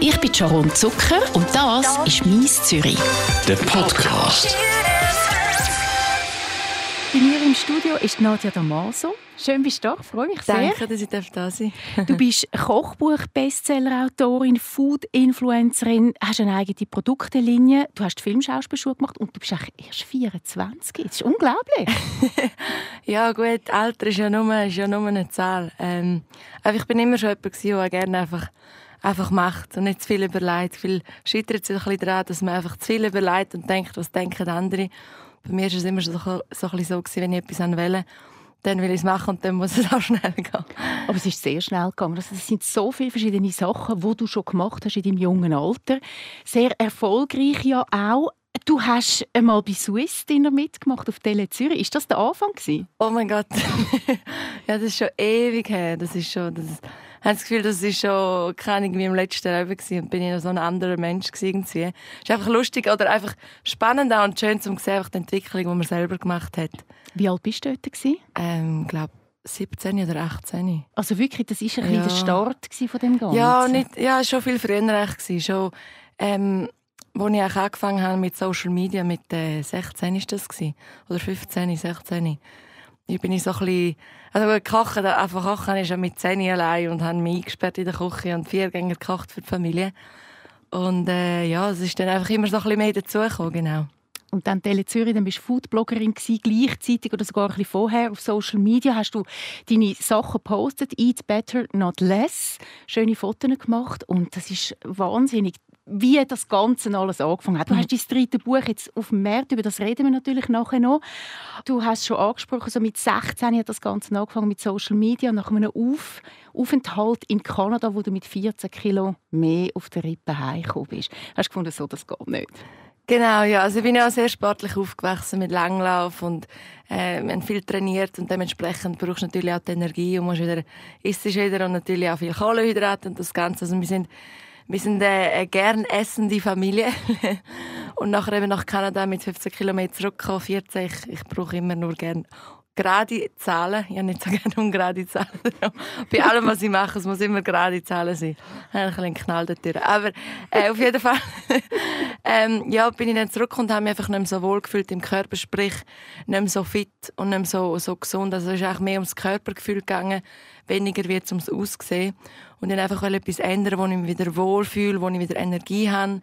Ich bin Sharon Zucker und das ist «Mies Zürich». Der Podcast. Bei mir im Studio ist Nadja Damaso. Schön bist du da, ich freue mich sehr. Danke, dass ich da sein darf. Du bist Kochbuch-Bestseller-Autorin, Food-Influencerin, hast eine eigene Produktlinie, du hast Filmschauspielschule gemacht und du bist erst 24. Das ist unglaublich. ja gut, Alter ist ja nur, ist ja nur eine Zahl. Ähm, aber ich bin immer schon jemand, der gerne einfach einfach macht und nicht zu viel überlegt. Viel scheitert sich ein bisschen daran, dass man einfach zu viel überlegt und denkt, was denken andere. Bei mir war es immer so, so, so, so gewesen, wenn ich etwas wollte, dann will ich es machen und dann muss es auch schnell gehen. Aber es ist sehr schnell gegangen. Also es sind so viele verschiedene Sachen, die du schon gemacht hast in deinem jungen Alter. Sehr erfolgreich ja auch. Du hast einmal bei Swiss Dinner mitgemacht auf Tele Zürich. Ist das der Anfang gewesen? Oh mein Gott, ja, das ist schon ewig her. Das ist schon, das, habe das Gefühl, das ist schon keine Ahnung, wie im letzten Leben gewesen. und bin ich noch so ein anderer Mensch gewesen. Es ist einfach lustig oder einfach spannend und schön zu sehen, die Entwicklung, die man selber gemacht hat. Wie alt bist du dort gewesen? Ähm, glaube 17 oder 18. Also wirklich, das war ein ja. der Start von dem Ganzen? Ja, nicht, ja, schon viel früher echt Schon, ähm, als ich angefangen habe mit Social Media, mit äh, 16 ist das gewesen. oder 15, 16. Ich bin ich so ein bisschen, also kochen, einfach kochen ich schon mit 10 allein und habe mich eingesperrt in der Küche und vier Gänge gekocht für die Familie. Und äh, ja, es ist dann einfach immer so ein bisschen mehr dazugekommen, genau. Und dann Tele Zürich, dann bist du Foodbloggerin gewesen, gleichzeitig oder sogar ein bisschen vorher auf Social Media hast du deine Sachen gepostet, Eat Better, Not Less, schöne Fotos gemacht und das ist wahnsinnig wie das Ganze alles angefangen hat. Du mhm. hast dein dritte Buch jetzt auf dem Markt, über das reden wir natürlich nachher noch. Du hast schon angesprochen, so mit 16 hat das Ganze angefangen mit Social Media, nach einem auf Aufenthalt in Kanada, wo du mit 14 Kilo mehr auf der Rippe heimgekommen bist. Hast du gefunden, so, das geht nicht? Genau, ja. Also ich bin ja sehr sportlich aufgewachsen mit Langlauf und äh, wir haben viel trainiert und dementsprechend brauchst du natürlich auch die Energie und musst wieder, isst wieder und natürlich auch viel Kohlenhydrate und das Ganze. Also wir sind wir sind eine gern essende Familie. und nachher eben nach Kanada mit 15 Kilometern zurückgekommen, 14. Ich, brauche immer nur gern gerade Zahlen. Ich habe nicht so gerne ungerade Zahlen. Bei allem, was ich mache, es muss immer gerade Zahlen sein. Ich habe ein bisschen Knall. Aber äh, auf jeden Fall ähm, ja, bin ich dann zurück und habe mich einfach nicht mehr so wohl gefühlt im Körper. Sprich, nicht mehr so fit und nicht mehr so, so gesund. Also es ist eigentlich mehr ums Körpergefühl gegangen, weniger wie ums Aussehen. Und dann einfach etwas ändern, wo ich mich wieder wohlfühle, wo ich wieder Energie habe.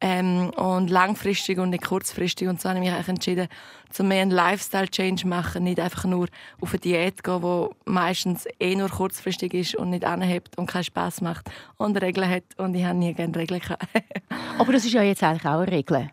Ähm, und langfristig und nicht kurzfristig. Und so habe ich mich entschieden, zu mehr einen Lifestyle-Change machen, nicht einfach nur auf eine Diät gehen, die meistens eh nur kurzfristig ist und nicht anhebt und keinen Spass macht und Regeln hat. Und ich habe nie gerne Regeln Aber das ist ja jetzt eigentlich auch eine Regel.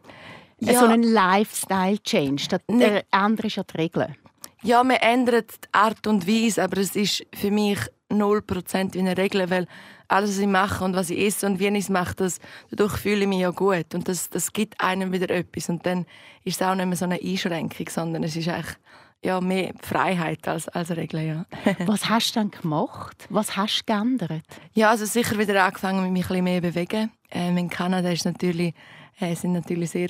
Ja. So ein Lifestyle-Change. Der ne. andere ist ja die Regel. Ja, man ändert die Art und Weise, aber es ist für mich 0% wie eine Regel, weil alles, was ich mache und was ich esse und wie ich es mache, das, dadurch fühle ich mich ja gut. Und das, das gibt einem wieder etwas. Und dann ist es auch nicht mehr so eine Einschränkung, sondern es ist eigentlich ja, mehr Freiheit als, als Regel. Ja. was hast du dann gemacht? Was hast du geändert? Ja, also sicher wieder angefangen, mich ein bisschen mehr zu bewegen. Ähm, in Kanada ist natürlich, äh, sind natürlich sehr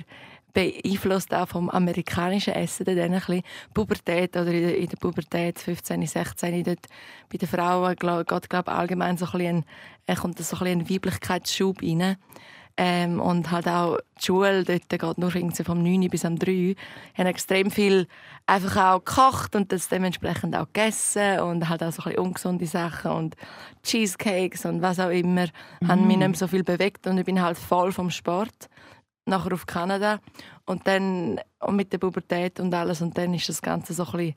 beeinflusst auch vom amerikanischen Essen dann ein bisschen. Pubertät oder in der, Pubertät 15, 16 dort bei den Frauen geht glaube allgemein so ein bisschen ein, kommt so ein, bisschen ein Weiblichkeitsschub rein. Ähm, und halt auch die Schule, dort geht nur irgendwie vom 9 bis am 3. haben extrem viel einfach auch gekocht und das dementsprechend auch gegessen und halt auch so ein bisschen ungesunde Sachen und Cheesecakes und was auch immer. Mm. haben mich nicht mehr so viel bewegt und ich bin halt voll vom Sport nachher auf Kanada und dann und mit der Pubertät und alles und dann ist das Ganze so ein bisschen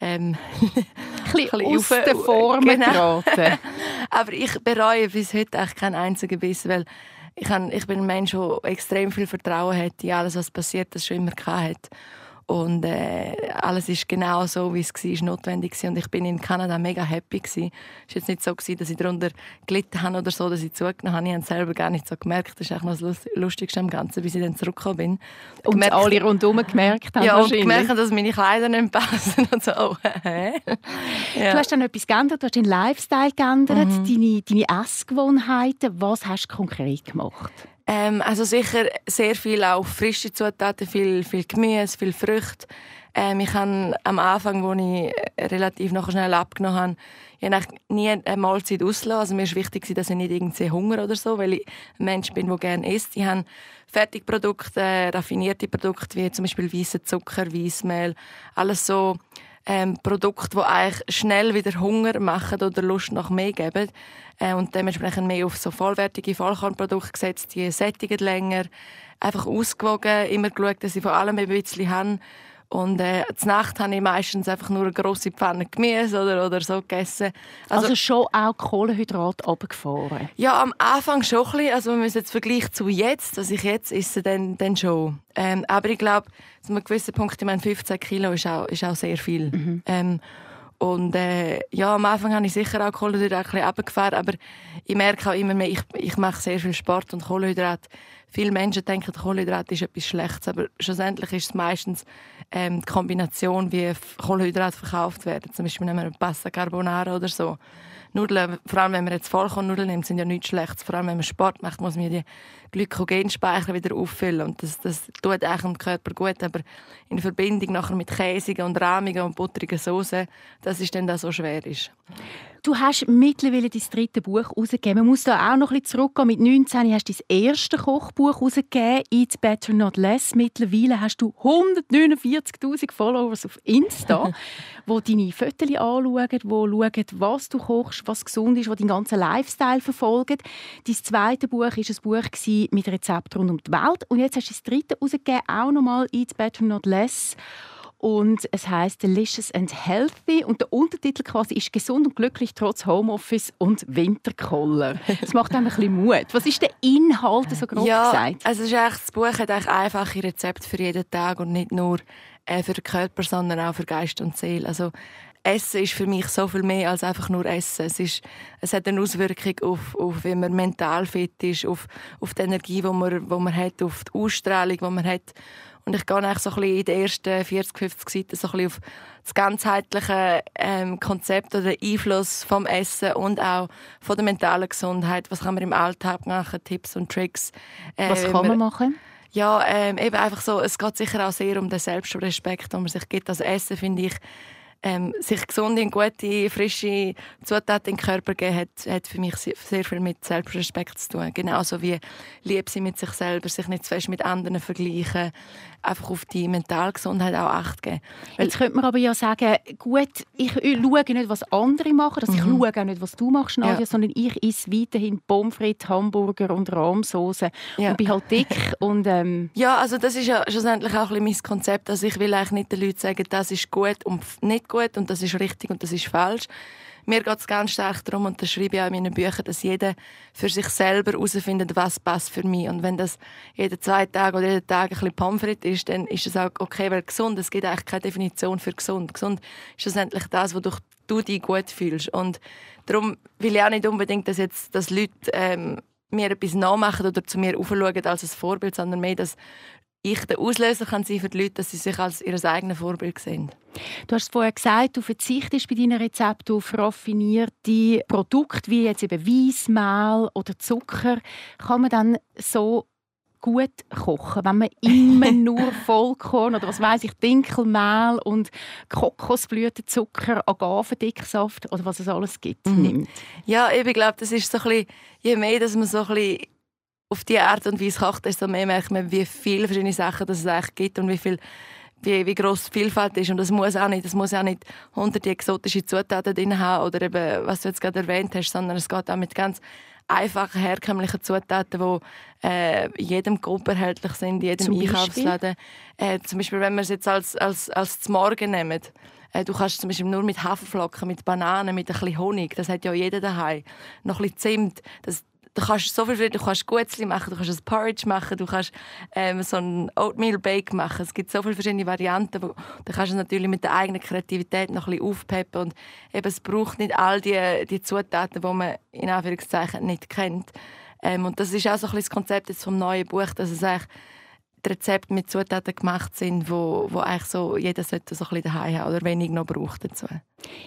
ähm, ein bisschen aus der Form genau. geraten. Aber ich bereue bis heute eigentlich keinen einzigen Biss, weil ich, bin ein Mensch, der extrem viel Vertrauen hat in alles, was passiert, das schon immer hat. Und äh, alles ist genau so, wie es war, notwendig war. Und ich bin in Kanada mega happy. Es war jetzt nicht so, gewesen, dass ich darunter gelitten habe oder so, dass ich zugenommen habe. Ich habe es selber gar nicht so gemerkt. Das ist eigentlich noch das Lustigste am Ganzen, bis ich dann zurückgekommen bin. Und gemerkt, alle rundherum gemerkt haben Ja, und gemerkt, dass meine Kleider nicht passen. Und so, oh, hä? ja. Du hast dann etwas geändert, du hast deinen Lifestyle geändert, mhm. deine, deine Essgewohnheiten. Was hast du konkret gemacht? Ähm, also sicher sehr viel auch frische Zutaten, viel, viel Gemüse, viel Früchte. Ähm, ich habe am Anfang, wo ich relativ noch schnell abgenommen habe, ich habe nie eine Mahlzeit ausgelassen. Also mir war wichtig, dass ich nicht irgendwie Hunger oder so, weil ich ein Mensch bin, der gerne isst. Ich habe Fertigprodukte, raffinierte Produkte, wie zum Beispiel weißen Zucker, Weissmehl, alles so ähm, Produkte, die eigentlich schnell wieder Hunger machen oder Lust nach mehr geben. Äh, und dementsprechend mehr auf so vollwertige Vollkornprodukte gesetzt, die sättigen länger, einfach ausgewogen, immer geschaut, dass ich von allem ein bisschen habe und äh, zur Nacht habe ich meistens einfach nur eine grosse Pfanne Gemüse oder, oder so gegessen. Also, also schon auch Kohlenhydrate runtergefahren? Ja, am Anfang schon ein bisschen. Also wenn man es jetzt vergleicht zu jetzt, dass ich jetzt esse, dann, dann schon. Ähm, aber ich glaube, zu einem gewissen Punkt, ich meine, 15 Kilo ist auch, ist auch sehr viel. Mhm. Ähm, und äh, ja, am Anfang habe ich sicher auch Kohlenhydrate ein bisschen runtergefahren, aber ich merke auch immer mehr, ich, ich mache sehr viel Sport und Kohlenhydrate Viele Menschen denken, Kohlenhydrat ist etwas Schlechtes, aber schlussendlich ist es meistens ähm, die Kombination, wie Kohlenhydrate verkauft werden. Zum Beispiel nehmen wir Pasta Carbonara oder so. Nudeln, vor allem wenn man jetzt Vollkornnudeln nimmt, sind ja nichts Schlechtes. Vor allem wenn man Sport macht, muss man die Glykogenspeicher wieder auffüllen. Und das, das tut eigentlich dem Körper gut. Aber in Verbindung nachher mit käsigen und rahmigen und butterigen Soßen, das ist dann das, so schwer ist. Du hast mittlerweile dein dritte Buch herausgegeben. Man muss da auch noch ein bisschen zurückgehen. Mit 19 hast du dein erstes Kochbuch herausgegeben, «Eat Better Not Less». Mittlerweile hast du 149'000 Followers auf Insta, wo deine Fotos anschauen, die schauen, was du kochst, was gesund ist, die deinen ganzen Lifestyle verfolgen. Dein zweites Buch war ein Buch mit Rezepten rund um die Welt. Und jetzt hast du das dritte herausgegeben, auch nochmal «Eat Better Not Less» und es heißt Delicious and Healthy und der Untertitel quasi ist gesund und glücklich trotz Homeoffice und Winterkoller. Das macht einem ein bisschen Mut. Was ist der Inhalt so grob ja, gesagt? Also ist das Buch hat eigentlich einfache Rezepte für jeden Tag und nicht nur äh, für den Körper, sondern auch für Geist und Seele. Also Essen ist für mich so viel mehr als einfach nur Essen. Es, ist, es hat eine Auswirkung auf, auf wie man mental fit ist, auf, auf die Energie, die man, die man hat, auf die Ausstrahlung, die man hat. Und ich gehe eigentlich so ein bisschen in den ersten 40, 50 Seiten so ein bisschen auf das ganzheitliche ähm, Konzept oder Einfluss vom Essen und auch von der mentalen Gesundheit. Was kann man im Alltag machen? Tipps und Tricks. Äh, Was kann man machen? Ja, ähm, eben einfach so, es geht sicher auch sehr um den Selbstrespekt, den man sich gibt. Also Essen, finde ich, ähm, sich gesunde und gute, frische Zutaten in den Körper geben, hat, hat für mich sehr viel mit Selbstrespekt zu tun. Genauso wie lieb sie mit sich selber, sich nicht zu fest mit anderen vergleichen, einfach auf die Mentalgesundheit auch Acht geben. Weil Jetzt könnte man aber ja sagen, gut, ich schaue nicht, was andere machen, also mhm. ich schaue auch nicht, was du machst, Nadja, ja. sondern ich esse weiterhin Pommes frites, Hamburger und Rahmsoße ja. und bin halt dick und ähm Ja, also das ist ja schlussendlich auch ein bisschen mein Konzept, also ich will eigentlich nicht den Leuten sagen, das ist gut und nicht gut und das ist richtig und das ist falsch. Mir geht es ganz stark darum, und das schreibe ich auch in meinen Büchern, dass jeder für sich selber herausfindet, was passt für mich. Und wenn das jeden zwei Tage oder jeden Tag ein bisschen Pommes frites ist, dann ist es auch okay, weil gesund, es gibt eigentlich keine Definition für gesund. Gesund ist schlussendlich das, wodurch du dich gut fühlst. Und darum will ich auch nicht unbedingt, dass jetzt dass Leute ähm, mir etwas nachmachen oder zu mir aufschauen als ein Vorbild, sondern mehr, dass ich der Auslöser kann sein für die Leute, dass sie sich als ihr eigenes Vorbild sehen. Du hast vorher gesagt, du verzichtest bei deinen Rezepten auf raffinierte Produkte wie jetzt eben Weissmehl oder Zucker. Kann man dann so gut kochen, wenn man immer nur Vollkorn oder was weiß ich, Dinkelmehl und Kokosblütenzucker, Agavendicksaft oder was es alles gibt, mhm. nimmt? Ja, ich glaube, das ist so ein bisschen, je mehr, dass man so ein bisschen auf die Art und Weise kocht, desto mehr merkt man, wie viele verschiedene Sachen es eigentlich gibt und wie viel wie, wie gross die Vielfalt ist. Und das muss auch nicht, das muss auch nicht hunderte exotische Zutaten drin haben oder eben, was du jetzt gerade erwähnt hast, sondern es geht auch mit ganz einfachen, herkömmlichen Zutaten, die äh, jedem Gruppe erhältlich sind, in jedem zum Einkaufsladen. Äh, zum Beispiel, wenn wir es jetzt als, als, als zum Morgen nehmen, äh, Du kannst zum Beispiel nur mit Haferflocken, mit Bananen, mit ein bisschen Honig, das hat ja jeder daheim. Noch ein bisschen Zimt, das, du kannst so viel, du kannst Gutzli machen, du kannst ein Porridge machen, du kannst ähm, so ein Oatmeal Bake machen. Es gibt so viele verschiedene Varianten. Wo, da kannst du natürlich mit der eigenen Kreativität noch ein bisschen aufpeppen und eben, es braucht nicht all die, die Zutaten, die man in Anführungszeichen nicht kennt. Ähm, und das ist auch so ein bisschen das Konzept jetzt vom neuen Buch, dass es eigentlich mit Rezepten, mit Zutaten gemacht sind, wo, wo eigentlich so jeder sollte so ein bisschen daheim haben oder wenig noch braucht dazu.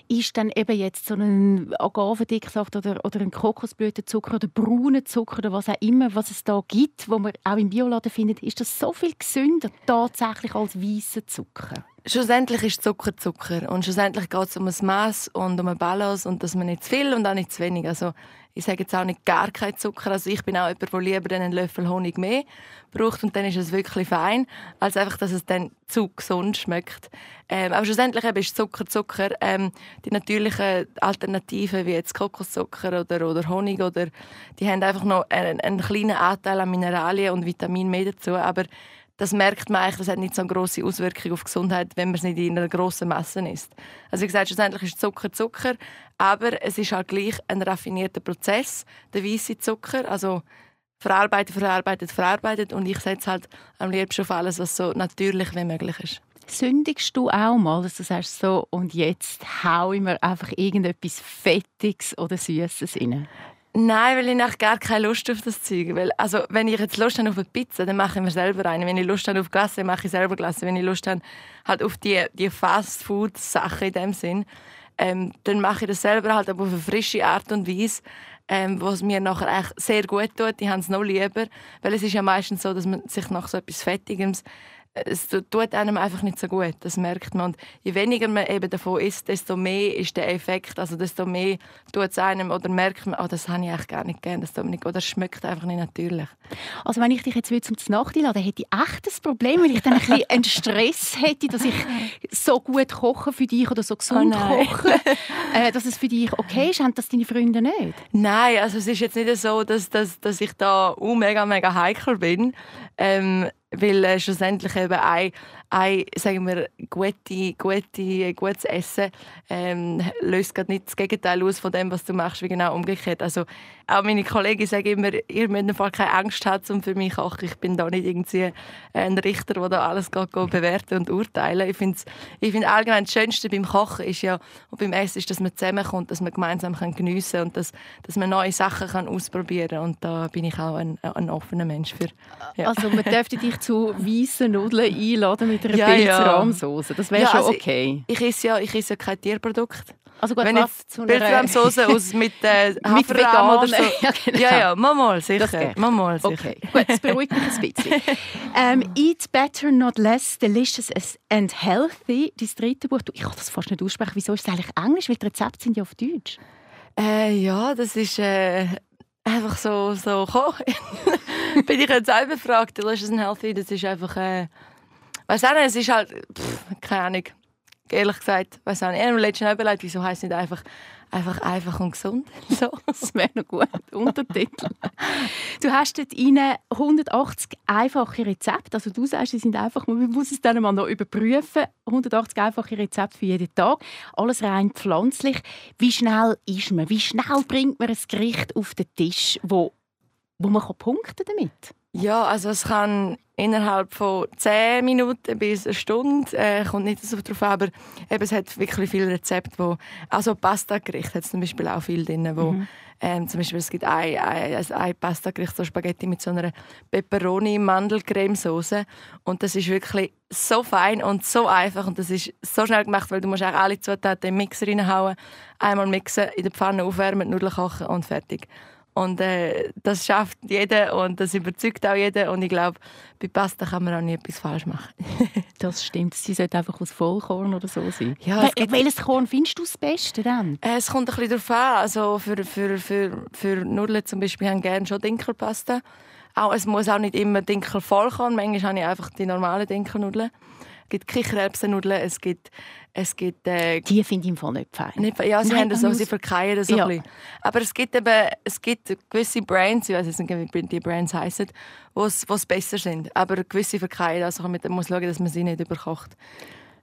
Ist dann eben jetzt so ein Agavendicksaft oder, oder ein Kokosblütenzucker oder brauner Zucker oder was auch immer, was es da gibt, wo man auch im Bioladen findet, ist das so viel gesünder tatsächlich als weißer Zucker? Schlussendlich ist Zucker Zucker und schlussendlich geht es um ein Maß und um eine Balance und dass man nicht zu viel und auch nicht zu wenig. Also ich sage jetzt auch nicht gar kein Zucker. Also ich bin auch jemand, der lieber einen Löffel Honig mehr braucht und dann ist es wirklich fein, als einfach, dass es dann zu gesund schmeckt. Ähm, aber schlussendlich ist Zucker Zucker. Ähm, die natürlichen Alternativen wie jetzt Kokoszucker oder, oder Honig oder die haben einfach noch einen, einen kleinen Anteil an Mineralien und Vitaminen mehr dazu, aber das merkt man eigentlich, das hat nicht so eine grosse Auswirkung auf Gesundheit, wenn man es nicht in einer grossen Masse isst. Also wie gesagt, schlussendlich ist Zucker Zucker, aber es ist halt gleich ein raffinierter Prozess, der weiße Zucker, also verarbeitet, verarbeitet, verarbeitet und ich setze halt am liebsten auf alles, was so natürlich wie möglich ist. Sündigst du auch mal, dass du sagst so, und jetzt hau ich mir einfach irgendetwas Fettiges oder Süßes rein? Nein, weil ich gar keine Lust auf das Zeug. Weil, also, wenn ich jetzt Lust habe auf eine Pizza, dann mache ich mir selber eine. Wenn ich Lust habe auf Glasse, mache ich selber Glasse. Wenn ich Lust habe halt auf die, die Fast-Food-Sachen in dem Sinn, ähm, dann mache ich das selber halt aber auf eine frische Art und Weise, ähm, was mir nachher echt sehr gut tut. Die haben es noch lieber, weil es ist ja meistens so, dass man sich nach so etwas Fettigem es tut einem einfach nicht so gut. Das merkt man. Und je weniger man eben davon isst, desto mehr ist der Effekt. Also desto mehr tut es einem oder merkt man, oh, das habe ich eigentlich gar nicht gerne. Das, nicht, oder schmeckt einfach nicht natürlich. Also wenn ich dich jetzt zum Nacht einlade, hätte ich echt das Problem, weil ich dann ein bisschen einen Stress hätte, dass ich so gut koche für dich oder so gesund oh koche, äh, dass es für dich okay ist. Haben das deine Freunde nicht? Nein, also es ist jetzt nicht so, dass, dass, dass ich da uh, mega, mega heikel bin. Ähm, weil äh, schlussendlich eben ein, ein sagen wir, gute, gute, gutes Essen ähm, löst gerade nicht das Gegenteil aus von dem, was du machst, wie genau umgekehrt. Also auch meine Kollegen sagen immer, ihr müsst Fall keine Angst haben, für mich kochen. Ich bin da nicht irgendwie ein Richter, der da alles bewerten und urteilen. Ich finde ich find allgemein das Schönste beim Kochen ist ja, und beim Essen ist, dass man zusammenkommt, dass man gemeinsam geniessen kann und dass, dass man neue Sachen kann ausprobieren kann. Und da bin ich auch ein, ein offener Mensch für. Ja. Also man dürfte dich zu weißen Nudeln einladen mit einer ja, Pilzrahmsauce. Das wäre ja, schon also okay. Ich, ich, esse ja, ich esse ja kein Tierprodukt. Also gut, Wenn was zu einer... Pilzrahmsauce aus mit äh, Haferrahm oder so. ja, genau. ja, ja, mal, sicher. Mal, sicher. Okay. Gut, das beruhigt mich ein bisschen. ähm, Eat Better, Not Less, Delicious and Healthy, dein dritte Buch. Ich kann das fast nicht aussprechen. Wieso ist es eigentlich Englisch? Weil die Rezepte sind ja auf Deutsch. Äh, ja, das ist... Äh, einfach so, so gekommen. Bin ich jetzt selber gefragt, Delicious and Healthy, das ist einfach... Äh, Weißt du, es ist halt, pff, keine Ahnung, ehrlich gesagt, weiß auch nicht. Ich habe mir letztens überlegt, wieso heisst es nicht einfach, einfach einfach und gesund? So, das wäre noch gut. Untertitel. du hast dort rein 180 einfache Rezepte. Also du sagst, sie sind einfach, man muss es dann mal noch überprüfen. 180 einfache Rezepte für jeden Tag. Alles rein pflanzlich. Wie schnell ist man? Wie schnell bringt man ein Gericht auf den Tisch, wo, wo man punkten damit? Ja, also es kann innerhalb von 10 Minuten bis eine Stunde, äh, kommt nicht so drauf an, aber eben, es hat wirklich viele Rezepte, wo, also Pasta-Gericht hat zum Beispiel auch viel drin, wo mhm. ähm, zum Beispiel es gibt ein, ein, ein Pasta-Gericht, so Spaghetti mit so einer Pepperoni-Mandelcremesoße und das ist wirklich so fein und so einfach und das ist so schnell gemacht, weil du musst auch alle Zutaten im Mixer reinhauen, einmal mixen, in der Pfanne aufwärmen, Nudeln kochen und fertig. Und äh, das schafft jeder und das überzeugt auch jeder. Und ich glaube, bei Pasta kann man auch nie etwas falsch machen. das stimmt. Sie sollte einfach aus Vollkorn oder so sein. Ja, es gibt... Welches Korn findest du das Beste dann? Äh, es kommt ein bisschen darauf an. Also für, für, für, für Nudeln zum Beispiel haben gerne schon Dinkelpasta. Auch, es muss auch nicht immer Dinkel Vollkorn. Manchmal habe ich einfach die normalen Dinkelnudeln. Es gibt Kichererbsennudeln, es gibt... Es gibt äh, die finde ich im Fall nicht fein. Nicht, ja, sie Nein, haben das so, sie verkeilen das so ja. ein bisschen. Aber es gibt eben es gibt gewisse Brands, ich weiß nicht, wie die Brands heißen, die besser sind. Aber gewisse verkeilen, also man muss schauen, dass man sie nicht überkocht.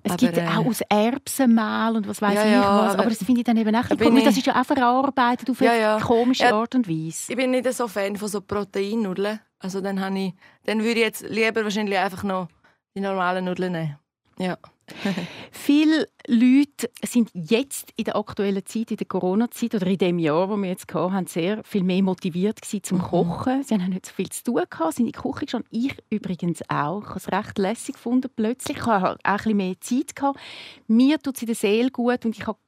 Es aber, gibt äh, auch aus Erbsenmehl und was weiß ja, ich ja, was. Aber, aber das finde ich dann eben echt komisch. Das ist ja auch verarbeitet auf eine ja, komische Art und Weise. Ich bin nicht so Fan von so Proteinnudeln. Also dann, ich, dann würde ich jetzt lieber wahrscheinlich einfach noch die normalen Nudeln nehmen. Ja. Viele Leute sind jetzt in der aktuellen Zeit, in der Corona-Zeit oder in dem Jahr, wo wir jetzt hatten, sehr viel mehr motiviert gewesen zum mhm. Kochen. Sie haben nicht so viel zu tun gehabt, sind in die Küche schon. Ich übrigens auch. Ich habe es recht lässig gefunden plötzlich. Ich hatte auch ein bisschen mehr Zeit gehabt. Mir tut es in der Seele gut und ich habe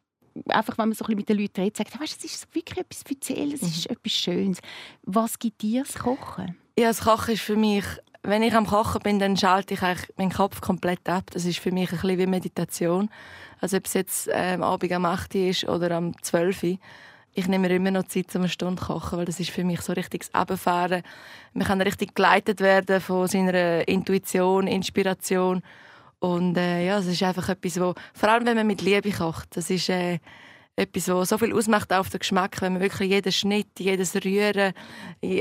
einfach, wenn man so ein bisschen mit den Leuten redet, sagt, weißt, es ist wirklich etwas Spezielles, es ist mhm. etwas Schönes. Was gibt dir das Kochen? Ja, das Kochen ist für mich wenn ich am Kochen bin, dann schalte ich eigentlich meinen Kopf komplett ab. Das ist für mich ein bisschen wie Meditation. Also ob es jetzt ähm, Abend am 8 Uhr ist oder am 12 Uhr. Ich nehme mir immer noch Zeit, um eine Stunde zu kochen, weil das ist für mich so richtiges Abfahren. Man kann richtig geleitet werden von seiner Intuition, Inspiration. Und äh, ja, es ist einfach etwas, wo, vor allem wenn man mit Liebe kocht, das ist äh, etwas, was so viel ausmacht auf den Geschmack, wenn man wirklich jeden Schnitt, jedes Rühren,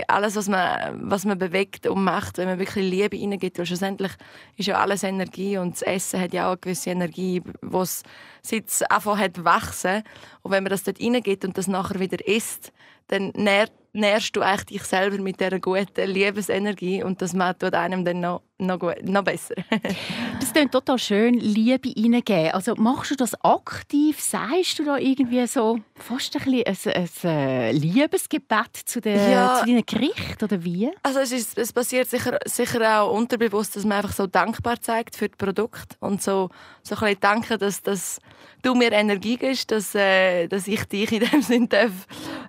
alles, was man, was man bewegt und macht, wenn man wirklich Liebe reingibt, weil schlussendlich ist ja alles Energie und das Essen hat ja auch eine gewisse Energie, was seit es angefangen hat wachsen. Und wenn man das dort reingibt und das nachher wieder isst, dann nährt nährst du eigentlich dich selber mit dieser guten Liebesenergie und das tut einem dann noch, noch, gut, noch besser. das klingt total schön, Liebe reingeben. Also machst du das aktiv? Sagst du da irgendwie so fast ein, bisschen ein, ein Liebesgebet zu, den, ja, zu deinen Gerichten oder wie? Also es, ist, es passiert sicher, sicher auch unterbewusst, dass man einfach so dankbar zeigt für das Produkt und so, so ein bisschen danken, dass, dass du mir Energie gibst, dass, äh, dass ich dich in dem Sinne darf,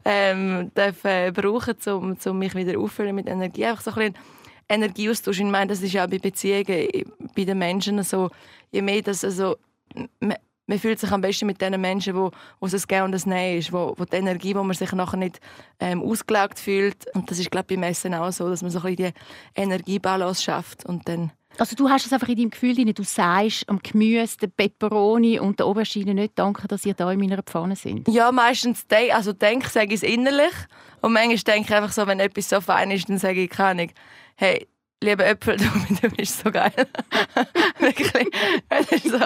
ähm, darf, äh, brauchen, um, um mich wieder auffüllen mit Energie. Einfach so ein bisschen Energieaustausch. Ich meine, das ist ja auch bei Beziehungen, bei den Menschen so. Je mehr das also, man, man fühlt sich am besten mit den Menschen, wo, wo es Gehen und das Nein ist, wo, wo die Energie, wo man sich nachher nicht ähm, ausgelaugt fühlt. Und das ist, glaube ich, beim Essen auch so, dass man so ein bisschen die Energiebalance schafft und dann also du hast es einfach in deinem Gefühl, du sagst am Gemüse, der Peperoni und der Aubergine nicht danke, dass ihr da in meiner Pfanne sind. Ja, meistens de also denke sage ich es innerlich und manchmal denke ich einfach so, wenn etwas so fein ist, dann sage ich keine Ahnung, hey, liebe Äpfel, du bist so geil. wirklich. so.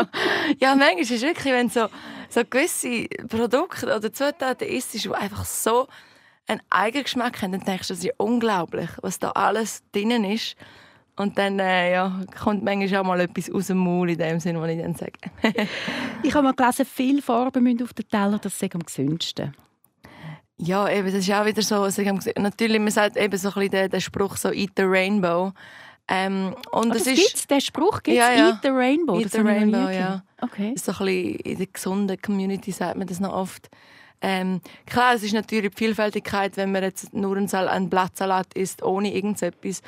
Ja, manchmal ist es wirklich, wenn so, so gewisse Produkte oder Zutaten isst, die einfach so einen Eigengeschmack haben, dann denkst du, das ist unglaublich, was da alles drinnen ist. Und dann äh, ja, kommt manchmal auch mal etwas aus dem Maul, in dem Sinne, was ich dann sage. ich habe mal gelesen, viele Farben müssen auf den Teller, das sei am gesündsten. Ja, eben, das ist auch wieder so, natürlich, man sagt eben so ein bisschen den, den Spruch so «Eat the Rainbow». Ähm, und oh, das, gibt's, den Spruch gibt es, ja, ja. «Eat the Rainbow». «Eat the Rainbow», ja. Okay. So ein bisschen in der gesunden Community sagt man das noch oft. Ähm, klar, es ist natürlich die Vielfältigkeit, wenn man jetzt nur einen Blattsalat isst, ohne irgendetwas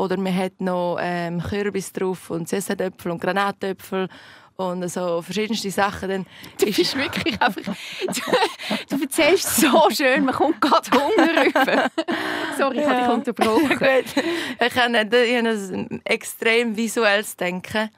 oder man hat noch ähm, Kürbis drauf und Sessadöpfel und Granatäpfel und so verschiedenste Sachen. Dann du bist wirklich einfach... Du, du erzählst so schön, man kommt gerade Hunger rüber. Sorry, ich ja. habe dich unterbrochen. ich habe ein extrem visuelles Denken.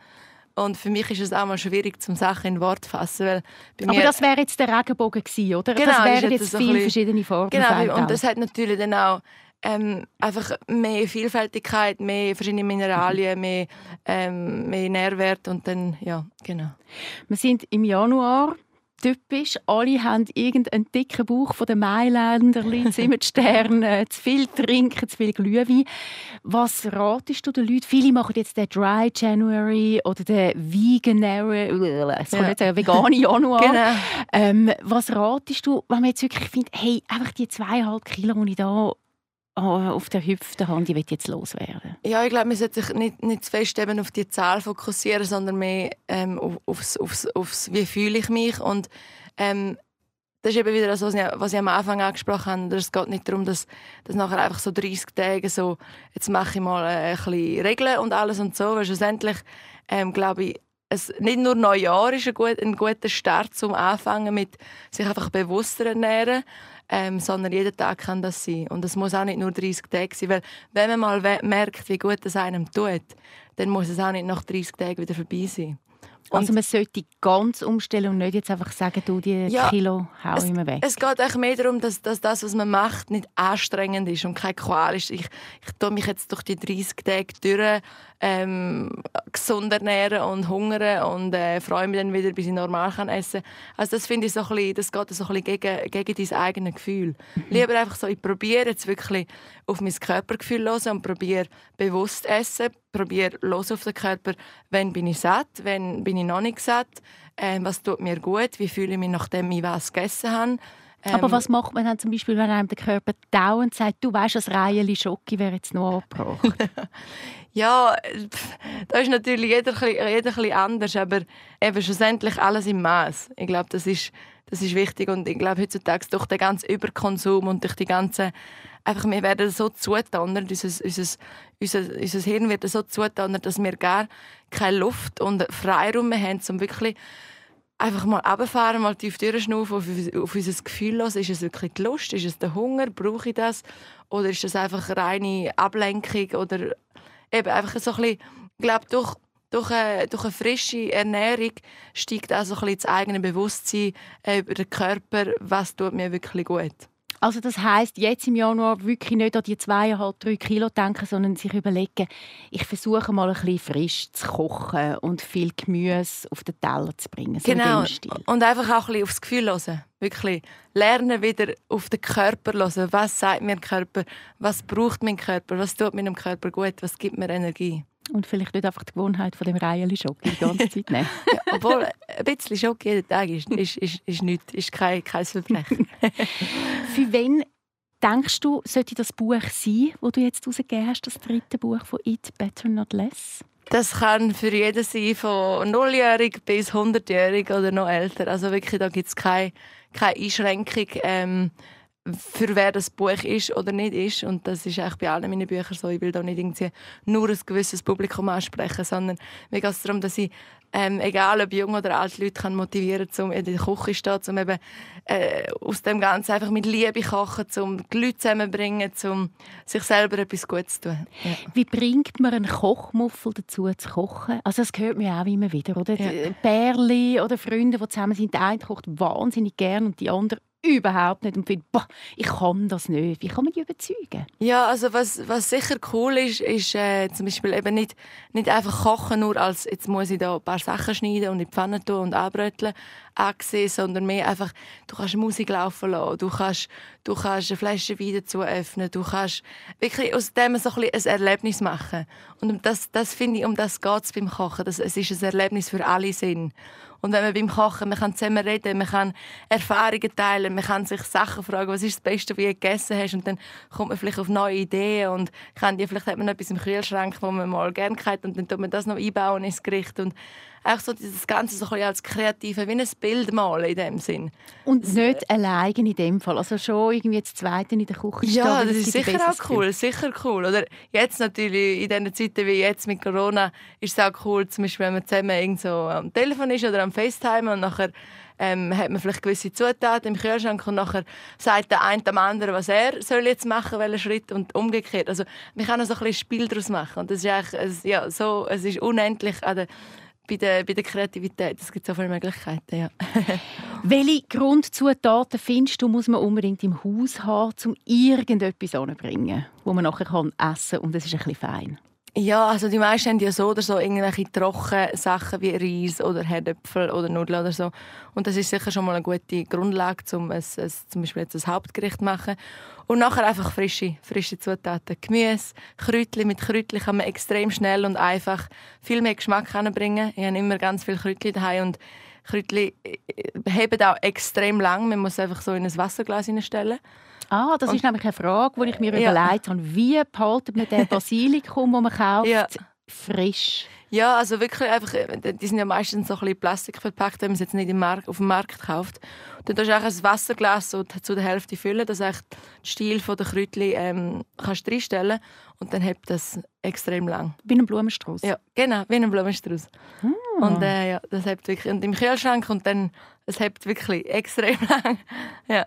Und für mich ist es auch mal schwierig, zum Sachen in Wort zu fassen. Weil Aber das wäre jetzt der Regenbogen gewesen, oder? Genau, das wären jetzt, jetzt viele verschiedene Formen. Genau, und das hat natürlich dann auch ähm, einfach mehr Vielfältigkeit, mehr verschiedene Mineralien, mehr, ähm, mehr Nährwert und dann, ja, genau. Wir sind im Januar typisch. Alle haben irgendeinen dicken Bauch von den Mailänder, Zimmerstern, äh, zu viel trinken, zu viel Glühwein. Was ratest du den Leuten? Viele machen jetzt den Dry January oder den Veganary, es kommt ja. jetzt veganer Januar. genau. ähm, was ratest du, wenn man jetzt wirklich findet, hey, einfach die zweieinhalb Kilo, die ich da auf der Hüfte die will jetzt loswerden? Ja, ich glaube, man sollte sich nicht, nicht zu fest eben auf die Zahl fokussieren, sondern mehr ähm, aufs, aufs, aufs, wie fühle ich mich und ähm, das ist eben wieder das, was ich, was ich am Anfang angesprochen habe. Es geht nicht darum, dass, dass nachher einfach so 30 Tage so, jetzt mache ich mal ein bisschen Regeln und alles und so, weil schlussendlich, ähm, glaube ich, es, nicht nur Neujahr ist ein, gut, ein guter Start zum Anfangen mit sich einfach bewusster ernähren, ähm, sondern jeden Tag kann das sein. Und es muss auch nicht nur 30 Tage sein, weil wenn man mal merkt, wie gut es einem tut, dann muss es auch nicht nach 30 Tagen wieder vorbei sein. Und also man sollte ganz umstellen und nicht jetzt einfach sagen, du, die ja, Kilo hau es, immer weg. Es geht eigentlich mehr darum, dass, dass, das, was man macht, nicht anstrengend ist und keine Qual ist. Ich, ich tue mich jetzt durch die 30 Tage durch ähm, gesund ernähren und hungern und äh, freue mich dann wieder, bis ich normal kann essen kann. Also das finde ich so ein bisschen, das geht so ein bisschen gegen, gegen dein eigenes Gefühl. Mhm. Lieber einfach so, ich probiere jetzt wirklich auf mein Körpergefühl los und probiere bewusst essen, probiere los auf den Körper, wenn bin ich satt, wenn bin ich noch nicht satt, äh, was tut mir gut, wie fühle ich mich, nachdem ich was gegessen habe. Ähm, Aber was macht man dann zum Beispiel, wenn einem der Körper dauernd sagt, du weißt, das Reihe Schocke wäre jetzt noch angebracht? ja, da ist natürlich jeder, jeder ein anders, aber eben schlussendlich alles im Maß. Ich glaube, das ist, das ist wichtig und ich glaube heutzutage durch den ganzen Überkonsum und durch die ganze einfach wir werden so zutonnert, unser, unser, unser, unser Hirn wird so zutonnert, dass wir gar keine Luft und Freiraum mehr haben, um wirklich einfach mal runterfahren, mal tief durchschnaufen, auf, auf unser Gefühl los. Ist es wirklich die Lust? Ist es der Hunger? Brauche ich das? Oder ist das einfach reine Ablenkung? Oder eben einfach so ein bisschen, ich glaube, durch, durch eine, durch eine frische Ernährung steigt auch so das eigene Bewusstsein über den Körper, was tut mir wirklich gut. Also das heißt jetzt im Januar wirklich nicht an die zweieinhalb, drei Kilo denken, sondern sich überlegen, ich versuche mal ein bisschen frisch zu kochen und viel Gemüse auf den Teller zu bringen. So genau. Und einfach auch ein bisschen aufs Gefühl hören. Wirklich lernen wieder auf den Körper hören. Was sagt mir der Körper? Was braucht mein Körper? Was tut meinem Körper gut? Was gibt mir Energie? Und vielleicht nicht einfach die Gewohnheit von dem Reihen Schock die ganze Zeit nehmen. ja, obwohl, ein bisschen Schock jeden Tag ist, ist, ist, ist, nicht, ist kein, kein Verbrechen. Für wen denkst du, sollte das Buch sein, das du jetzt herausgegeben hast, das dritte Buch von «It Better Not Less»? Das kann für jeden sein, von 0-jährig bis 100-jährig oder noch älter. Also wirklich, da gibt es keine, keine Einschränkung. Ähm, für wer das Buch ist oder nicht ist. Und das ist eigentlich bei allen meinen Büchern so. Ich will da nicht irgendwie nur ein gewisses Publikum ansprechen, sondern mir geht es darum, dass ich, ähm, egal ob jung oder alt, Leute kann motivieren kann, um in der Küche zu stehen, um eben äh, aus dem Ganzen einfach mit Liebe kochen, um die Leute zusammenzubringen, um sich selber etwas Gutes zu tun. Ja. Wie bringt man einen Kochmuffel dazu, zu kochen? Also das hört man auch immer wieder, oder? Ja. Pärchen oder Freunde, die zusammen sind, der eine kocht wahnsinnig gern und die andere überhaupt nicht und finde, boah, ich kann das nicht. Wie kann man die überzeugen? Ja, also was, was sicher cool ist, ist äh, zum Beispiel eben nicht, nicht einfach kochen, nur als jetzt muss ich da ein paar Sachen schneiden und in die Pfanne tun und anbröteln angesehen, sondern mehr einfach, du kannst Musik laufen lassen, du kannst, du kannst eine Flasche Wein dazu öffnen, du kannst wirklich aus dem so ein, ein Erlebnis machen. Und das, das finde ich, um das geht es beim Kochen. Das, es ist ein Erlebnis für alle Sinn. Und wenn man beim Kochen, man kann zusammen reden, man kann Erfahrungen teilen, man kann sich Sachen fragen, was ist das Beste, was du gegessen hast, und dann kommt man vielleicht auf neue Ideen und kann die, vielleicht hat man etwas im Kühlschrank, wo man mal gerne hat, und dann tut man das noch einbauen ins Gericht. Und auch so dieses Ganze so ein als kreative, wie ein Bild malen in dem Sinn. Und nicht allein in dem Fall, also schon irgendwie das Zweite in der Küche Ja, stehen, das, ist sicher auch cool, Gefühl. sicher cool. Oder jetzt natürlich, in diesen Zeiten wie jetzt mit Corona, ist es auch cool, zum Beispiel, wenn man zusammen irgend so am Telefon ist oder am FaceTime und nachher ähm, hat man vielleicht gewisse Zutaten im Kühlschrank und nachher sagt der eine dem anderen, was er soll jetzt machen, welchen Schritt und umgekehrt. Also man kann auch so ein bisschen Spiel daraus machen und das ist eigentlich, ja, so, es ist unendlich an der bei der, bei der Kreativität. Es gibt so viele Möglichkeiten, ja. Welche Grundzutaten findest du, muss man unbedingt im Haus haben, um irgendetwas anzubringen, wo man nachher kann essen kann und es ist ein bisschen fein? Ja, also die meisten haben ja so oder so irgendwelche trockenen Sachen wie Reis oder Herdöpfel oder Nudeln oder so. Und das ist sicher schon mal eine gute Grundlage, um es, es zum Beispiel jetzt ein Hauptgericht zu machen. Und nachher einfach frische, frische Zutaten. Gemüse, Kräutchen. Mit Kräutchen kann man extrem schnell und einfach viel mehr Geschmack bringen. Ich habe immer ganz viele Kräutchen daheim und Kräutchen äh, heben auch extrem lang. Man muss einfach so in ein Wasserglas hineinstellen. Ah, das und, ist nämlich eine Frage, die ich mir ja. überlegt habe. Wie behaltet man den Basilikum, den man kauft, ja. Frisch? Ja, also wirklich einfach, äh, die sind ja meistens so ein bisschen Plastik verpackt, wenn man es jetzt nicht im Markt, auf dem Markt kauft. Dann tust du auch ein Wasserglas so zu der Hälfte füllen, dass du den Stiel der Kräutchen ähm, kannst reinstellen und dann hebt das extrem lang. Wie ein Blumenstrauß. Ja, genau, wie ein Blumenstrauß. Hm. Und äh, ja, das hebt wirklich und im Kühlschrank und dann es hebt wirklich extrem lang. ja.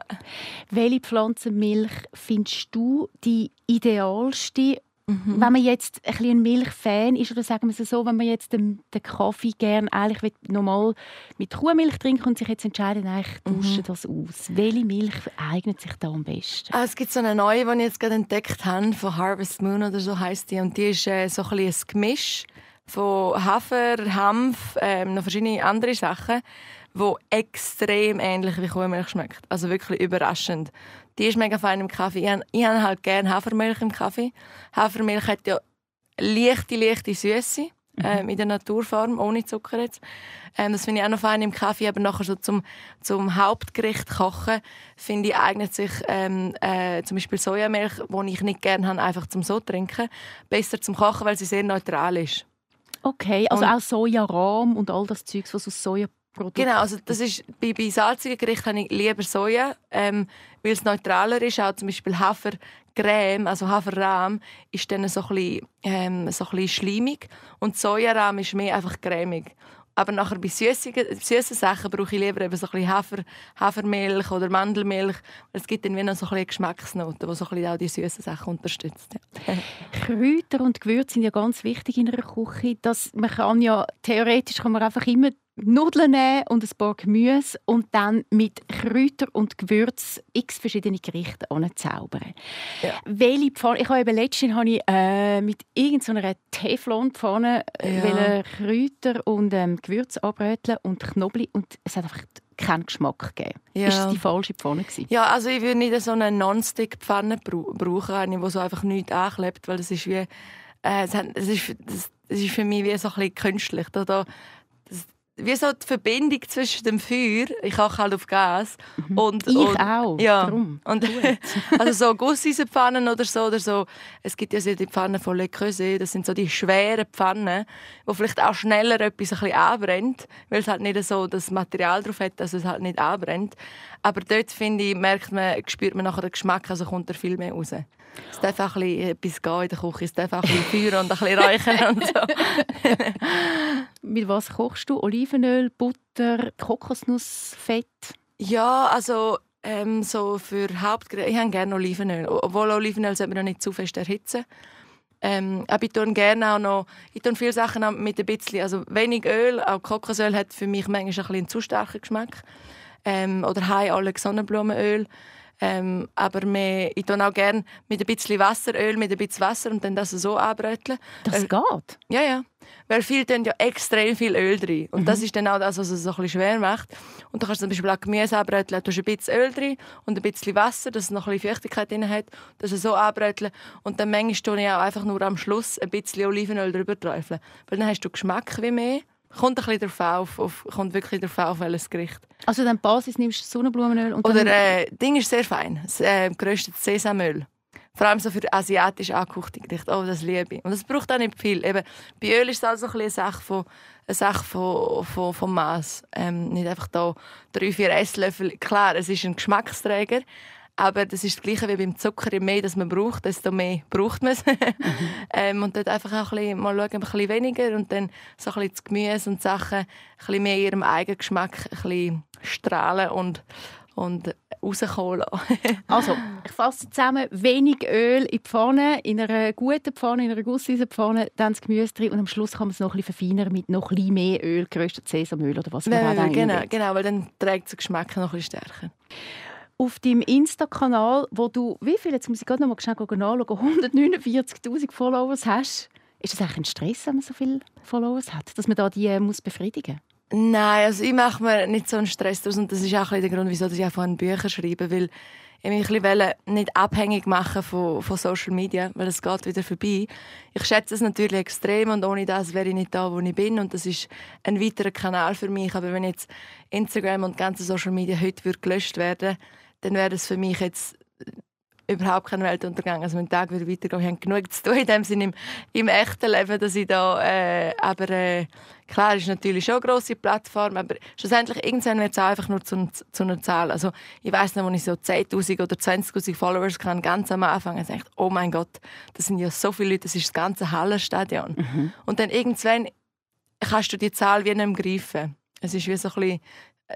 Welche Pflanzenmilch findest du die idealste Mhm. Wenn man jetzt ein bisschen Milchfan ist, oder sagen wir es so, wenn man jetzt den, den Kaffee gerne eigentlich normal mit Kuhmilch trinkt und sich jetzt entscheidet, eigentlich mhm. das aus. Welche Milch eignet sich da am besten? Ah, es gibt so eine neue, die ich jetzt gerade entdeckt habe, von Harvest Moon oder so heißt die. Und die ist äh, so ein, ein Gemisch von Hafer, Hanf, ähm, noch verschiedene andere Sachen, wo extrem ähnlich wie Kuhmilch schmeckt. Also wirklich überraschend. Die ist mega fein im Kaffee. Ich habe, ich habe halt gerne Hafermilch im Kaffee. Hafermilch hat ja leichte, leichte Süße. Ähm, in der Naturform, ohne Zucker jetzt. Ähm, das finde ich auch noch fein im Kaffee, aber nachher so zum, zum Hauptgericht kochen, finde ich, eignet sich ähm, äh, zum Beispiel Sojamilch, die ich nicht gerne habe, einfach zum so trinken, besser zum Kochen, weil sie sehr neutral ist. Okay, also Und- auch Sojarahm und all das Zeugs, was aus Soja produziert Genau, also das ist, bei, bei salzigen Gerichten habe ich lieber Soja, ähm, weil es neutraler ist. Auch zum Beispiel Hafercreme, also Haferrahm, ist dann so ein bisschen, ähm, so ein bisschen schleimig und Sojarahm ist mehr einfach cremig. Aber nachher bei süßen, Sachen brauche ich lieber eben so ein bisschen Hafer, Hafermilch oder Mandelmilch. Es gibt dann wie noch so ein bisschen Geschmacksnoten, die so ein bisschen auch die süßen Sachen unterstützt. Ja. Kräuter und Gewürze sind ja ganz wichtig in einer Küche. Das, man kann ja, theoretisch kann man einfach immer Nudeln nehmen und ein paar Gemüse und dann mit Kräuter und Gewürz x verschiedene Gerichte anzaubern. Ja. Welche Pfanne? Ich habe eben letztens habe ich, äh, mit irgendeiner Teflonpfanne Ja. ja. Kräuter und ähm, Gewürze anbröteln und Knoblauch und es hat einfach keinen Geschmack gegeben. Ja. Ist das die falsche Pfanne gewesen? Ja, also ich würde nicht so eine Non-Stick-Pfanne brau- brauchen, eine, die so einfach nichts anklebt, weil das ist wie, äh, es ist, das, das ist für mich wie so ein bisschen künstlich. Da, da, wie so die Verbindung zwischen dem Feuer, ich koche halt auf Gas, und, Mhm. Ich und auch. Ja, Darum. und also so Gusseisenpfannen oder so oder so. Es gibt ja so die Pfannen von Le Creuset, das sind so die schweren Pfannen, wo vielleicht auch schneller etwas ein bisschen anbrennt, weil es halt nicht so das Material drauf hat, dass es halt nicht anbrennt. Aber dort finde ich, merkt man, spürt man nachher den Geschmack, also kommt er viel mehr raus. Es darf auch ein bisschen etwas gehen in der Küche, es darf auch ein bisschen Feuer und ein bisschen räuchern und so. Mit was kochst du? Olivenöl, Butter, Kokosnussfett? Ja, also ähm, so für Hauptgerichte, ich habe gerne Olivenöl. Obwohl Olivenöl sollte man noch nicht zu fest erhitzen. Ähm, aber ich tue gerne auch noch, ich tue viele Sachen mit ein bisschen, also wenig Öl, auch Kokosöl hat für mich manchmal ein bisschen einen zu starken Geschmack. Ähm, oder High Alec Sonnenblumenöl. Ähm, aber mehr, ich tue auch gerne mit ein bisschen Wasseröl, mit ein bisschen Wasser und dann das so anbröteln. Das Äh, geht. Ja, ja. Weil viele tun ja extrem viel Öl drin. Und das ist dann auch das, was es so ein bisschen schwer macht. Und da kannst du zum Beispiel auch Gemüse anbröteln. Du hast ein bisschen Öl drin und ein bisschen Wasser, dass es noch ein bisschen Feuchtigkeit drin hat. Das so anbröteln. Und dann manchmal tue ich auch einfach nur am Schluss ein bisschen Olivenöl drüber träufeln. Weil dann hast du Geschmack wie mehr. Kommt ein bisschen darauf auf, auf, kommt wirklich darauf auf, welches Gericht. Also dann Basis nimmst du Sonnenblumenöl und Oder äh, Ding ist sehr fein. Das äh, geröstetes Sesamöl. Vor allem so für asiatisch angekochte Gerichte. Oh, das liebe ich. Und das braucht auch nicht viel. Eben, bei Öl ist es also ein eine Sache von, eine Sache von, von, vom Maß. Ähm, nicht einfach da drei, vier Esslöffel. Klar, es ist ein Geschmacksträger. Aber das ist das Gleiche wie beim Zucker. Je mehr das man braucht, desto mehr braucht man es. ähm, und dort einfach auch ein bisschen, mal schauen, ein bisschen weniger und dann so ein bisschen das Gemüse und Sachen ein bisschen mehr ihrem eigenen Geschmack ein bisschen strahlen und, und rauskommen. Also, ich fasse zusammen. Wenig Öl in die Pfanne, in einer guten Pfanne, in einer Gusseisenpfanne, dann das Gemüse drin und am Schluss kann man es noch ein bisschen verfeinern mit noch ein bisschen mehr Öl, geröstetes Sesamöl oder was man auch man, immer genau, will. genau, weil dann trägt der Geschmack noch ein bisschen stärker. Auf deinem Insta-Kanal, wo du, wie viele, jetzt muss ich gerade noch mal nachschauen, 149'000 Followers hast, ist das eigentlich ein Stress, wenn man so viele Followers hat, dass man da die äh, muss befriedigen Nein, also ich mache mir nicht so einen Stress daraus und das ist auch der Grund, wieso ich auch von Bücher schreibe, weil ich mich ein bisschen nicht abhängig machen von, von Social Media, weil es geht wieder vorbei. Ich schätze es natürlich extrem und ohne das wäre ich nicht da, wo ich bin und das ist ein weiterer Kanal für mich. Aber wenn jetzt Instagram und ganze Social Media heute gelöscht werden, dann wäre es für mich jetzt überhaupt kein Weltuntergang. Also mein Tag würde weitergehen. Ich habe genug zu tun in dem Sinne im, im echten Leben, dass ich da, äh, aber äh, klar, es ist natürlich schon eine grosse Plattform, aber schlussendlich irgendwann wird es einfach nur zu, zu einer Zahl. Also ich weiss noch, als ich so 10'000 oder 20'000 Followers kann, ganz am Anfang, ich dachte, oh mein Gott, das sind ja so viele Leute, das ist das ganze Hallenstadion. Und dann irgendwann kannst du die Zahl wie nicht greifen. Es ist wie so ein bisschen,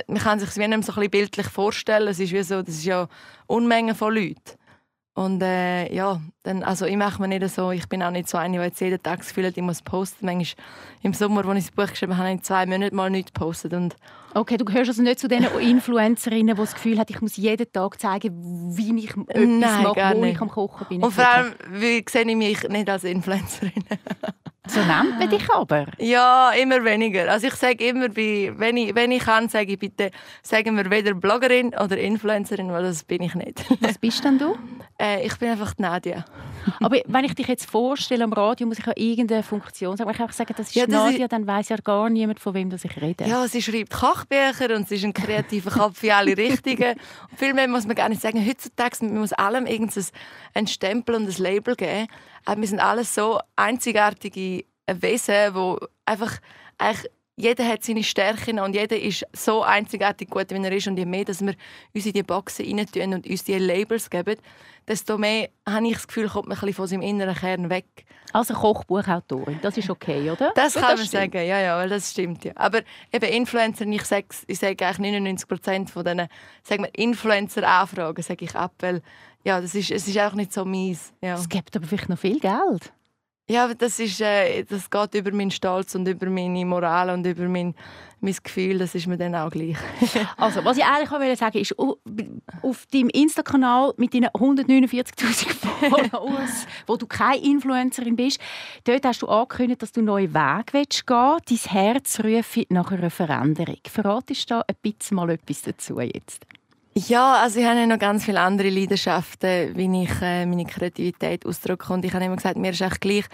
man kann sich es wie nicht so ein bisschen bildlich vorstellen. Es ist wie so, das ist ja Unmengen von Leuten. Und äh, ja, dann, also ich mache mir nicht so, ich bin auch nicht so eine, die jetzt jeden Tag das Gefühl hat, ich muss posten. Manchmal im Sommer, als ich das Buch geschrieben habe, habe ich in zwei Monaten mal nichts gepostet. Und Okay, du gehörst also nicht zu den Influencerinnen, die das Gefühl haben, ich muss jeden Tag zeigen, wie ich etwas Nein, mache, wo ich am Kochen bin. Und vor allem wie, sehe ich mich nicht als Influencerin. So nennt man dich aber. ja, immer weniger. Also ich sage immer, bei, wenn, ich, wenn ich kann, sage ich bitte, sagen wir weder Bloggerin oder Influencerin, weil das bin ich nicht. Was bist denn du? äh, ich bin einfach die Nadia. Aber wenn ich dich jetzt vorstelle am Radio, muss ich auch irgendeine Funktion sagen. Wenn ich einfach sagen, das ist Ja, das Nadia, ist- dann weiß ja gar niemand, von wem das ich rede. Ja, sie schreibt Kochbücher und sie ist ein kreativer Kopf in alle Richtungen. Und viel mehr muss man gar nicht sagen. Heutzutage man muss allem irgendein ein Stempel und ein Label geben. Aber wir sind alles so einzigartige Wesen, wo einfach eigentlich jeder hat seine Stärken und jeder ist so einzigartig gut, wie er ist. Und je mehr, dass wir uns in die Boxen reintun und uns die Labels geben, desto mehr habe ich das Gefühl, kommt man ein bisschen von seinem inneren Kern weg. Also Kochbuchautorin, das ist okay, oder? Das Ja, kann man stimmt. sagen, ja, ja, weil das stimmt ja. Aber eben Influencer, ich sage, ich sage eigentlich 99 Prozent von diesen, sagen wir Influencer-Anfragen, sage ich ab, weil ja, das ist, es ist auch nicht so mies. Ja, Es gibt aber vielleicht noch viel Geld. Ja aber das ist, äh, das geht über meinen Stolz und über meine Moral und über mein, mein Gefühl, das ist mir dann auch gleich. Also, was ich eigentlich auch sagen ist, au- auf deinem Insta-Kanal mit deinen 149'000 Followers, wo du keine Influencerin bist, dort hast du angekündigt, dass du neue Wege willst gehen willst. Dein Herz ruft nach einer Veränderung. Verratest du da ein bisschen mal etwas dazu jetzt? Ja, also ich habe noch ganz viele andere Leidenschaften, wie ich äh, meine Kreativität ausdrücke. Und ich habe immer gesagt, mir ist echt gleich,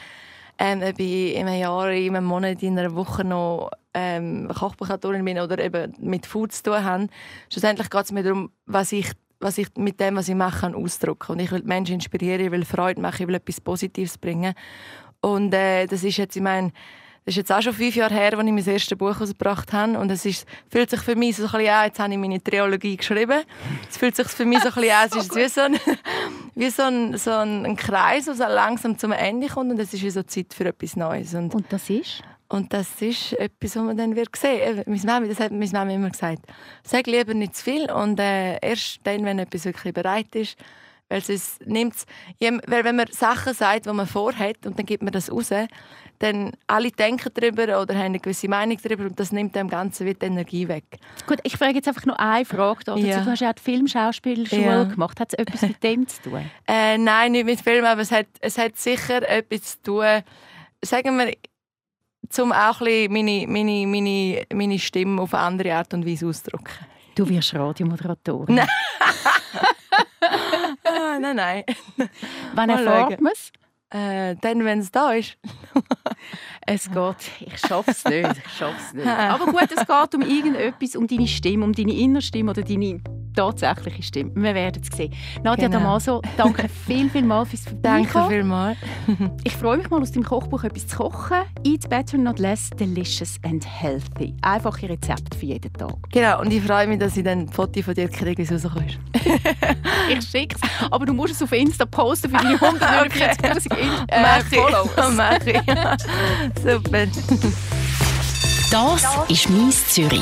ähm, ob ich in einem Jahr, in einem Monat, in einer Woche noch ähm, Kochbuchautorin bin oder eben mit Food zu tun habe. Schlussendlich geht es mir darum, was ich, was ich mit dem, was ich mache, kann ausdrücken. Und ich will die Menschen inspirieren, ich will Freude machen, ich will etwas Positives bringen. Und äh, das ist jetzt, ich meine, das ist jetzt auch schon fünf Jahre her, als ich mein erstes Buch herausgebracht habe. Und es ist, fühlt sich für mich so ein bisschen an, jetzt habe ich meine Trilogie geschrieben. Es fühlt sich für mich so ein bisschen an, es ist wie so ein, wie so ein, so ein, Kreis, der so langsam zum Ende kommt. Und es ist wie so Zeit für etwas Neues. Und, Und das ist? und das ist etwas, was man dann wird sehen. Eben, Meine Mami, das hat meine Mami immer gesagt. Sag lieber nicht zu viel und äh, erst dann, wenn etwas wirklich bereit ist. Weil, es nimmt's, weil wenn man Sachen sagt, die man vorhat und dann gibt man das raus, dann alle denken darüber oder haben eine gewisse Meinung darüber und das nimmt dem Ganzen wie die Energie weg. Gut, ich frage jetzt einfach noch eine Frage dazu. Ja. Du hast ja auch die Filmschauspielschule Ja. gemacht. Hat es etwas mit dem zu tun? Äh, nein, nicht mit Film, aber es hat, es hat sicher etwas zu tun, sagen wir, zum auch ein bisschen meine, meine, meine, meine Stimme auf eine andere Art und Weise auszudrücken. Du wirst Radiomoderatorin. Nein. Nein, nein. Wann Mal erfährt schauen. man es? Äh, dann, wenn es da ist. Es geht. Ich schaffe es nicht. Ich schaff's nicht. Aber gut, es geht um irgendetwas, um deine Stimme, um deine innere Stimme oder deine tatsächliche Stimme. Wir werden es sehen. Nadja Genau. Damaso, danke viel, viel mal fürs Danke Vorbeikommen. vielmals. Ich freue mich mal, aus dem Kochbuch etwas zu kochen. Eat better, not less, delicious and healthy. Einfache Rezepte für jeden Tag. Genau, und ich freue mich, dass ich dann ein Foto von dir kriege, wie es rauskommst. Ich schicke es. Aber du musst es auf Insta posten für deine 149'000 In- äh, Followers. Mach ich. Super. Das ist «Mies Zürich».